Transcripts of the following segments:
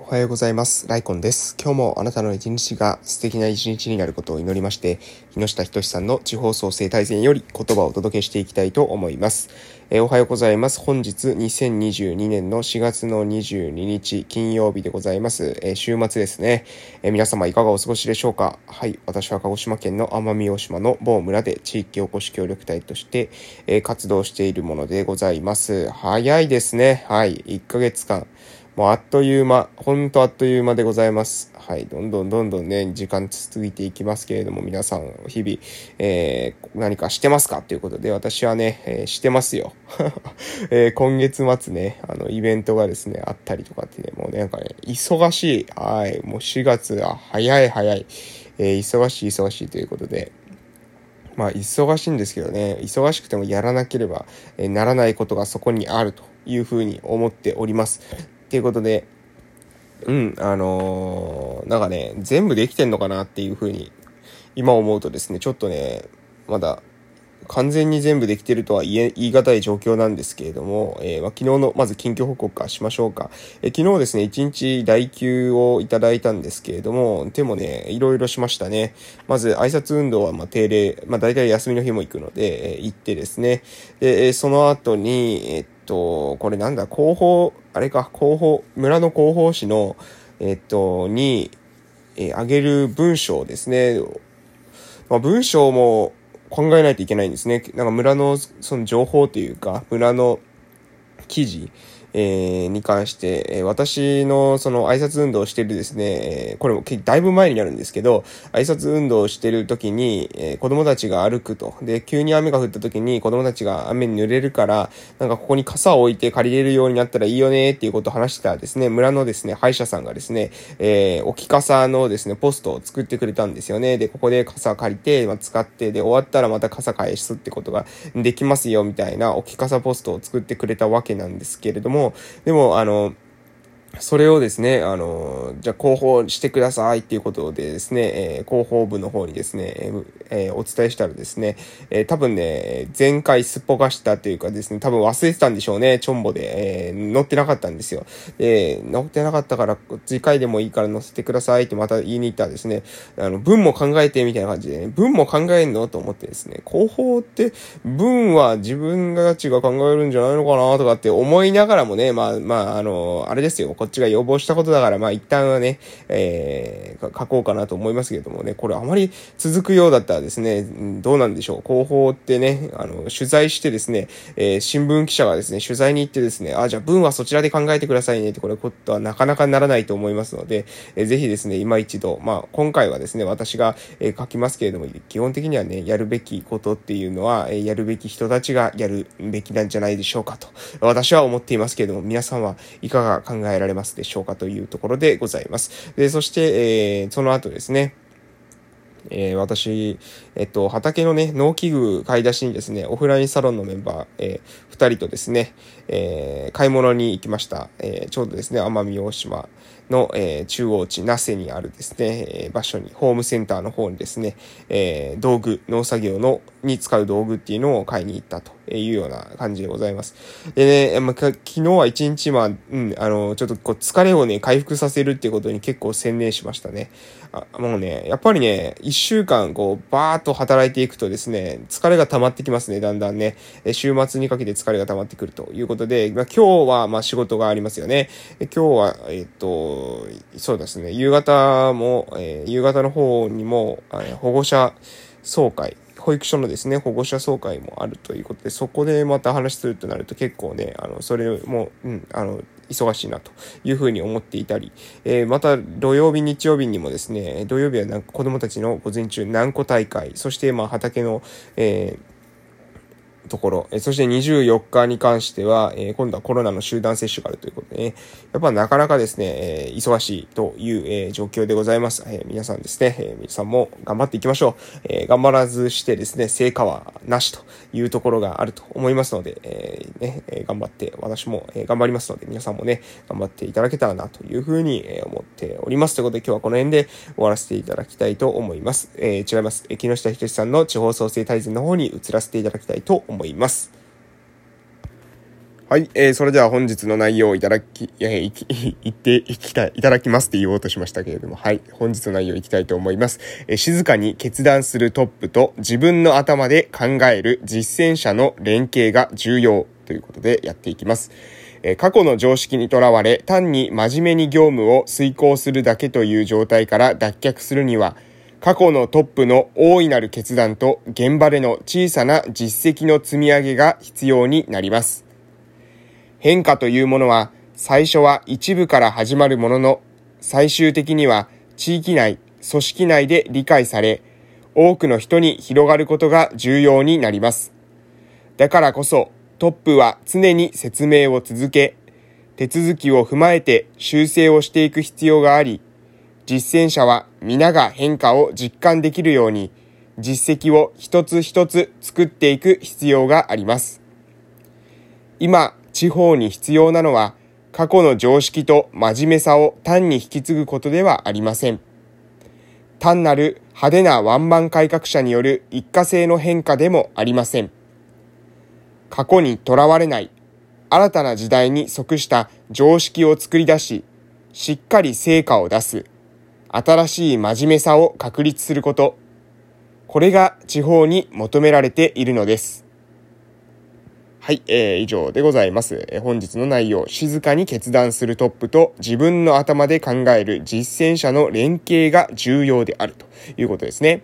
おはようございます。ライコンです。今日もあなたの一日が素敵な一日になることを祈りまして、木下仁さんの地方創生大全より言葉をお届けしていきたいと思います。えーおはようございます。本日2022年の4月の22日金曜日でございます。えー週末ですね、えー皆様いかがお過ごしでしょうか？はい。私は鹿児島県の奄美大島の某村で地域おこし協力隊として、え活動しているものでございます。早いですね。はい。1ヶ月間。もうあっという間、ほんとあっという間でございます。はい。どんどんどんどんね、時間続いていきますけれども、皆さん、日々、えー何かしてますか？ということで、私はね、えーしてますよ。えー今月末ね、あの、イベントがですね、あったりとかってね、もうね、なんかね、忙しい。はい。もう4月、あ、早い早い。えー忙しい忙しいということで、まあ、忙しいんですけどね、忙しくてもやらなければならないことがそこにあるというふうに思っております。ということで、うん、あのーなんかね、全部できてんのかなっていうふうに、今思うとですね、ちょっとね、まだ、完全に全部できてるとは言え、言い難い状況なんですけれども、えーまあ、昨日の、まず近況報告かしましょうか。えー昨日ですね、1日代休をいただいたんですけれども、でもね、いろいろしましたね。まず、挨拶運動は、ま、定例、まあ、大体休みの日も行くので、えー行ってですね、で、その後に、えっと、これなんだ、広報、あれか、広報、村の広報誌の、えっと、に、え、あげる文章ですね。まあ、文章も考えないといけないんですね。なんか村のその情報というか、村の記事、えーに関して、え私のその挨拶運動をしてるですね、えこれもだいぶ前になるんですけど、挨拶運動をしてる時に、えー子供たちが歩くと。で、急に雨が降った時に子供たちが雨に濡れるから、なんかここに傘を置いて借りれるようになったらいいよねっていうことを話してたですね、村のですね、歯医者さんがですね、えー置き傘のですね、ポストを作ってくれたんですよね。で、ここで傘借りて、まあ、使って、で、終わったらまた傘返すってことができますよみたいな置き傘ポストを作ってくれたわけなんですけれども、でも、あの、それをですね、あの、じゃあ広報してくださいっていうことでですね、えー広報部の方にですね、えーお伝えしたらですね、えー多分ね、前回すっぽかしたというかですね、多分忘れてたんでしょうね、チョンボで、えー載ってなかったんですよ。で、載ってなかったから、次回でもいいから載せてくださいってまた言いに行ったらですね、あの、文も考えてみたいな感じで、ね、文も考えんのと思ってですね、広報って文は自分たちが考えるんじゃないのかなとかって思いながらもね、まあ、まあ、あの、あれですよ、っちが要望したことだから、まあ一旦はね、えー、書こうかなと思いますけどもね、これあまり続くようだったらですね、どうなんでしょう。広報ってね、あの、取材してですね、えー新聞記者がですね、取材に行ってですね、あ、じゃあ文はそちらで考えてくださいねって、これことはなかなかならないと思いますので、えーぜひですね、今一度、まあ今回はですね、私が、え書きますけれども、基本的にはね、やるべきことっていうのは、えやるべき人たちがやるべきなんじゃないでしょうかと、私は思っていますけれども、皆さんはいかが考えられれますでしょうかというところでございます。で、そして、えーその後ですね、えー私、えっと、畑のね、農機具買い出しにですね、オフラインサロンのメンバー、えー二人とですね、えー買い物に行きました。えーちょうどですね、奄美大島の、え中央地、那瀬にあるですね、え場所に、ホームセンターの方にですね、え道具、農作業の、に使う道具っていうのを買いに行ったというような感じでございます。でね、まあ、昨日は一日、まあ、うん、あの、ちょっとこう疲れをね、回復させるっていうことに結構専念しましたね。あもうね、やっぱりね、一週間こう、バーっと働いていくとですね、疲れが溜まってきますね、だんだんね。週末にかけて疲れが溜まってくるということで、まあ、今日はまあ仕事がありますよね。今日は、えっと、そうですね、夕方も、えー夕方の方にも、えー保護者総会、保育所のですね、保護者総会もあるということで、そこでまた話するとなると結構ね、あの、それも、うん、あの、忙しいなというふうに思っていたり、えーまた土曜日、日曜日にもですね、土曜日はなんか子供たちの午前中何個大会、そしてまあ畑の、えーところ、えーそして24日に関しては、えー今度はコロナの集団接種があるということでね、やっぱなかなかですね、えー忙しいという、えー状況でございます。えー皆さんですね、えー皆さんも頑張っていきましょう。えー頑張らずしてですね、成果はなしというところがあると思いますので、えーね、えー頑張って、私も、えー頑張りますので、皆さんもね、頑張っていただけたらなというふうに、えー思っております。ということで今日はこの辺で終わらせていただきたいと思います。えー違います。えー木下仁さんの地方創生大全の方に移らせていただきたいと思います。思いますはい、えー、それでは本日の内容をいただき、えー、いき、言っていきたい、いただきますって言おうとしましたけれども、はい、本日の内容いきたいと思います。えー、静かに決断するトップと自分の頭で考える実践者の連携が重要ということでやっていきます。えー、過去の常識にとらわれ、単に真面目に業務を遂行するだけという状態から脱却するには、過去のトップの大いなる決断と現場での小さな実績の積み上げが必要になります。変化というものは最初は一部から始まるものの最終的には地域内、組織内で理解され多くの人に広がることが重要になります。だからこそトップは常に説明を続け手続きを踏まえて修正をしていく必要があり実践者は皆が変化を実感できるように実績を一つ一つ作っていく必要があります。今、地方に必要なのは、過去の常識と真面目さを単に引き継ぐことではありません。単なる派手なワンマン改革者による一過性の変化でもありません。過去にとらわれない、新たな時代に即した常識を作り出し、しっかり成果を出す、新しい真面目さを確立すること、これが地方に求められているのです。はい、えー、以上でございます。え、本日の内容、静かに決断するトップと自分の頭で考える実践者の連携が重要であるということですね。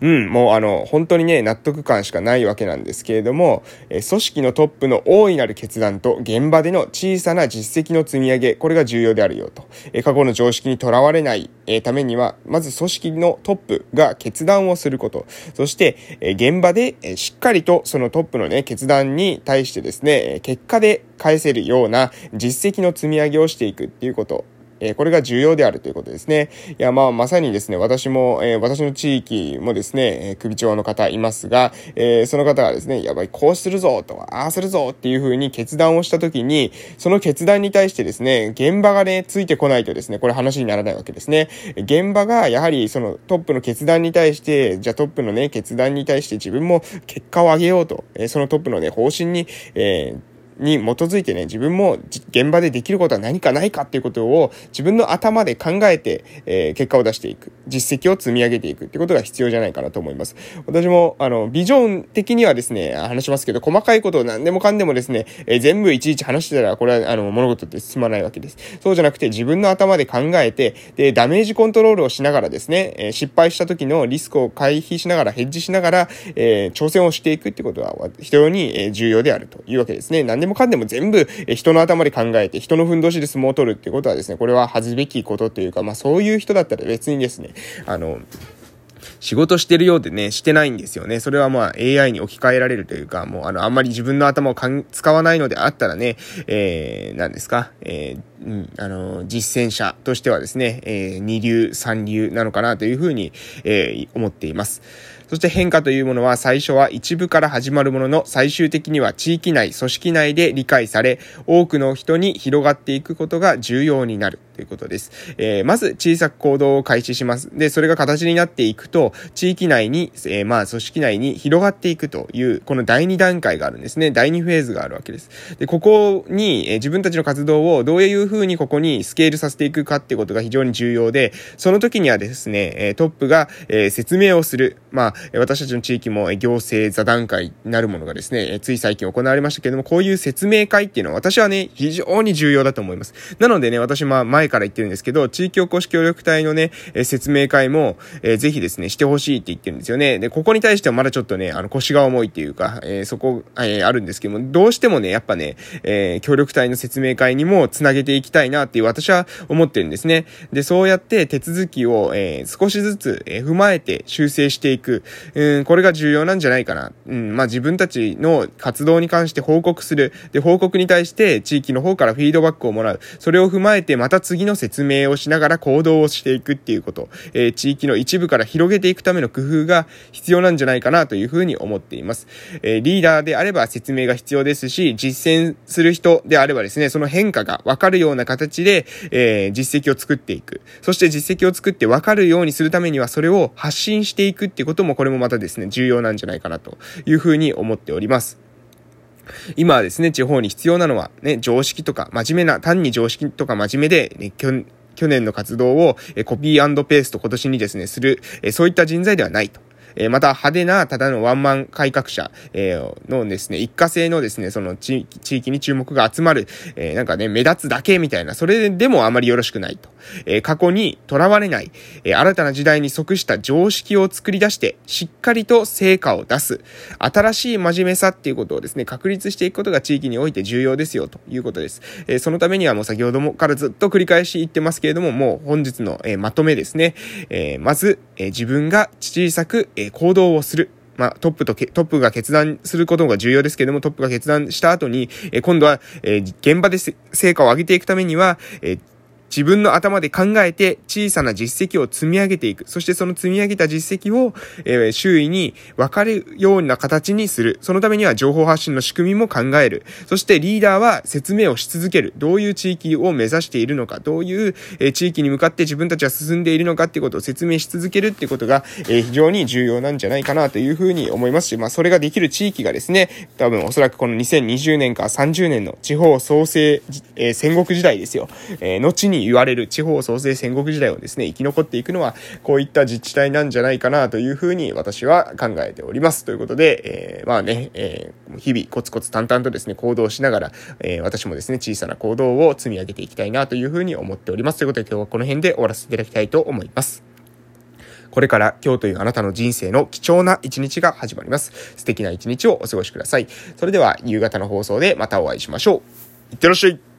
うん、もうあの、本当にね、納得感しかないわけなんですけれども、え組織のトップの大いなる決断と現場での小さな実績の積み上げ、これが重要であるよと。え過去の常識にとらわれない、えためには、まず組織のトップが決断をすること。そして、え現場で、えしっかりとそのトップのね、決断に対してですね、結果で返せるような実績の積み上げをしていくっていうこと。えこれが重要であるということですね。いや、まあ、まさにですね、私も、え、私の地域もですね、え首長の方いますが、え、その方がですね、やばい、こうするぞと、ああするぞっていう風に決断をしたときに、その決断に対してですね、現場がね、ついてこないとですね、これ話にならないわけですね。現場が、やはり、そのトップの決断に対して、じゃあトップのね、決断に対して自分も結果を上げようと、え、そのトップのね、方針に、えーに基づいてね、自分も現場でできることは何かないかっていうことを自分の頭で考えて、えー、結果を出していく。実績を積み上げていくってことが必要じゃないかなと思います。私も、あの、ビジョン的にはですね、話しますけど、細かいことを何でもかんでもですね、えー、全部いちいち話してたら、これは、あの、物事って進まないわけです。そうじゃなくて、自分の頭で考えて、で、ダメージコントロールをしながらですね、えー、失敗した時のリスクを回避しながら、ヘッジしながら、え挑戦をしていくってことは、非常に重要であるというわけですね。何でもかんでも全部人の頭で考えて、人のふんどしで相撲を取るっていうことはですね、これは恥ずべきことっていうか、まあそういう人だったら別にですね、あの、仕事してるようでね、してないんですよね。それはまあ AI に置き換えられるというか、もうあの、あんまり自分の頭を使わないのであったらね、えー、何ですか、えー、うん、あの、実践者としてはですね、えー、二流、三流なのかなというふうに、えー、思っています。そして変化というものは最初は一部から始まるものの最終的には地域内、組織内で理解され、多くの人に広がっていくことが重要になる。ということです。えー、まず小さく行動を開始します。で、それが形になっていくと、地域内に、えー、まあ組織内に広がっていくという、この第2段階があるんですね。第2フェーズがあるわけです。で、ここに、えー、自分たちの活動をどういうふうにここにスケールさせていくかってことが非常に重要で、その時にはですね、えトップが、え、説明をする。まあ、私たちの地域も行政座談会なるものがですね、えつい最近行われましたけれども、こういう説明会っていうのは私はね、非常に重要だと思います。なのでね、私まあ前から言ってるんですけど、地域おこし協力隊のね、説明会も、えー、ぜひですね、してほしいって言ってるんですよね。で、ここに対してはまだちょっとね、あの腰が重いっていうか、えー、そこ、えー、あるんですけども、どうしてもね、やっぱね、えー、協力隊の説明会にもつなげていきたいなっていう私は思ってるんですね。で、そうやって手続きを、えー、少しずつ、えー、踏まえて修正していく。うん、これが重要なんじゃないかな。うん、まあ自分たちの活動に関して報告する。で、報告に対して地域の方からフィードバックをもらう。それを踏まえてまた次の説明をしながら行動をしていくっていうこと。えー、地域の一部から広げていくための工夫が必要なんじゃないかなというふうに思っています。えー、リーダーであれば説明が必要ですし、実践する人であればですね、その変化がわかるような形で、えー、実績を作っていく。そして実績を作ってわかるようにするためにはそれを発信していくっていうこともこれもまたですね、重要なんじゃないかなというふうに思っております。今はですね、地方に必要なのは、ね、常識とか、真面目な、単に常識とか真面目で、ね、去年の活動をコピーペースト今年にですね、する、そういった人材ではないと。えー、また派手なただのワンマン改革者、えー、のですね、一過性のですね、その地域に注目が集まる、えー、なんかね、目立つだけみたいな、それでもあまりよろしくないと。え、過去にとらわれない、え、新たな時代に即した常識を作り出して、しっかりと成果を出す。新しい真面目さっていうことをですね、確立していくことが地域において重要ですよ、ということです。え、そのためにはもう先ほどもからずっと繰り返し言ってますけれども、もう本日の、え、まとめですね。え、まず、え、自分が小さく、え、行動をする。まあ、トップとトップが決断することが重要ですけれども、トップが決断した後に、え今度は、え現場で成果を上げていくためには、え自分の頭で考えて小さな実績を積み上げていく。そしてその積み上げた実績を、えー、周囲に分かるような形にする。そのためには情報発信の仕組みも考える。そしてリーダーは説明をし続ける。どういう地域を目指しているのか、どういう、えー、地域に向かって自分たちは進んでいるのかっていうことを説明し続けるっていうことが、えー、非常に重要なんじゃないかなというふうに思いますし、まあそれができる地域がですね、多分おそらくこの2020年か30年の地方創生、えー、戦国時代ですよ。えー、後言われる地方創生戦国時代をですね、生き残っていくのは、こういった自治体なんじゃないかなというふうに私は考えております。ということで、えー、まあね、えー、日々コツコツ淡々とですね、行動しながら、えー、私もですね、小さな行動を積み上げていきたいなというふうに思っております。ということで今日はこの辺で終わらせていただきたいと思います。これから今日というあなたの人生の貴重な一日が始まります。素敵な一日をお過ごしください。それでは夕方の放送でまたお会いしましょう。いってらっしゃい